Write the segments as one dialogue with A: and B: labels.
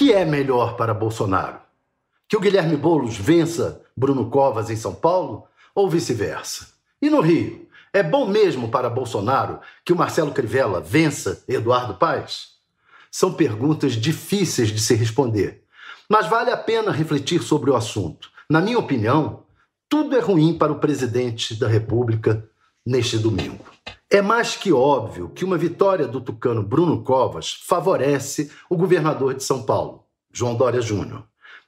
A: que é melhor para Bolsonaro? Que o Guilherme Boulos vença Bruno Covas em São Paulo ou vice-versa? E no Rio, é bom mesmo para Bolsonaro que o Marcelo Crivella vença Eduardo Paes? São perguntas difíceis de se responder, mas vale a pena refletir sobre o assunto. Na minha opinião, tudo é ruim para o presidente da República neste domingo. É mais que óbvio que uma vitória do tucano Bruno Covas favorece o governador de São Paulo, João Dória Júnior,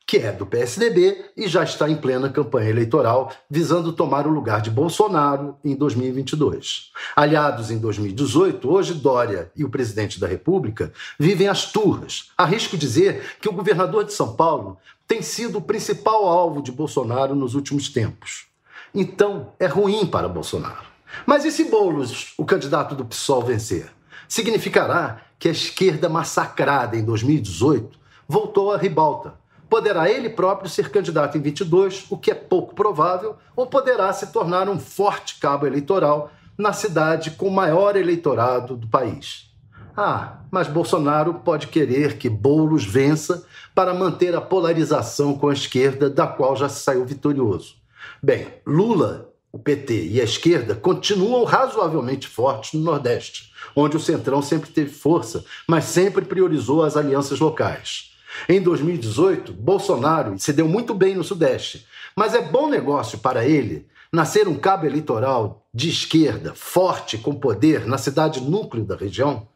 A: que é do PSDB e já está em plena campanha eleitoral visando tomar o lugar de Bolsonaro em 2022. Aliados em 2018, hoje Dória e o presidente da República vivem as turras. Arrisco dizer que o governador de São Paulo tem sido o principal alvo de Bolsonaro nos últimos tempos. Então, é ruim para Bolsonaro. Mas e se Boulos, o candidato do PSOL, vencer? Significará que a esquerda massacrada em 2018 voltou à ribalta. Poderá ele próprio ser candidato em 22, o que é pouco provável, ou poderá se tornar um forte cabo eleitoral na cidade com o maior eleitorado do país. Ah, mas Bolsonaro pode querer que Boulos vença para manter a polarização com a esquerda, da qual já saiu vitorioso. Bem, Lula o PT e a esquerda continuam razoavelmente fortes no Nordeste, onde o Centrão sempre teve força, mas sempre priorizou as alianças locais. Em 2018, Bolsonaro se deu muito bem no Sudeste, mas é bom negócio para ele nascer um cabo eleitoral de esquerda, forte, com poder, na cidade núcleo da região?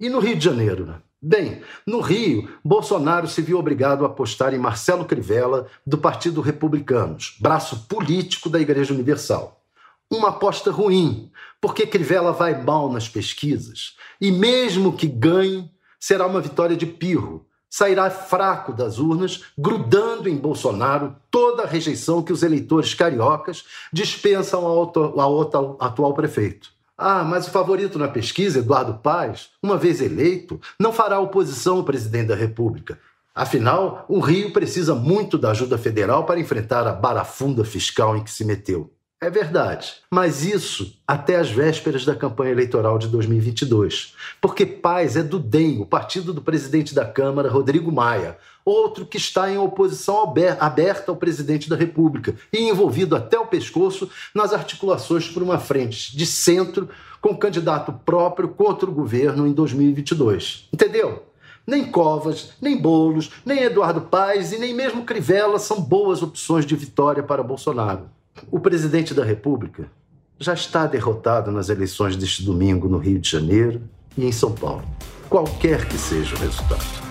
A: E no Rio de Janeiro, né? Bem, no Rio, Bolsonaro se viu obrigado a apostar em Marcelo Crivella, do Partido Republicanos, braço político da Igreja Universal. Uma aposta ruim, porque Crivella vai mal nas pesquisas e, mesmo que ganhe, será uma vitória de pirro. Sairá fraco das urnas, grudando em Bolsonaro toda a rejeição que os eleitores cariocas dispensam ao, atual prefeito. Ah, mas o favorito na pesquisa, Eduardo Paes, uma vez eleito, não fará oposição ao presidente da República. Afinal, o Rio precisa muito da ajuda federal para enfrentar a barafunda fiscal em que se meteu. É verdade. Mas isso até as vésperas da campanha eleitoral de 2022. Porque Paz é do DEM, o partido do presidente da Câmara, Rodrigo Maia, outro que está em oposição aberta ao presidente da República e envolvido até o pescoço nas articulações por uma frente de centro com candidato próprio contra o governo em 2022. Entendeu? Nem Covas, nem Bolos, nem Eduardo Paes e nem mesmo Crivella são boas opções de vitória para Bolsonaro. O presidente da República já está derrotado nas eleições deste domingo no Rio de Janeiro e em São Paulo, qualquer que seja o resultado.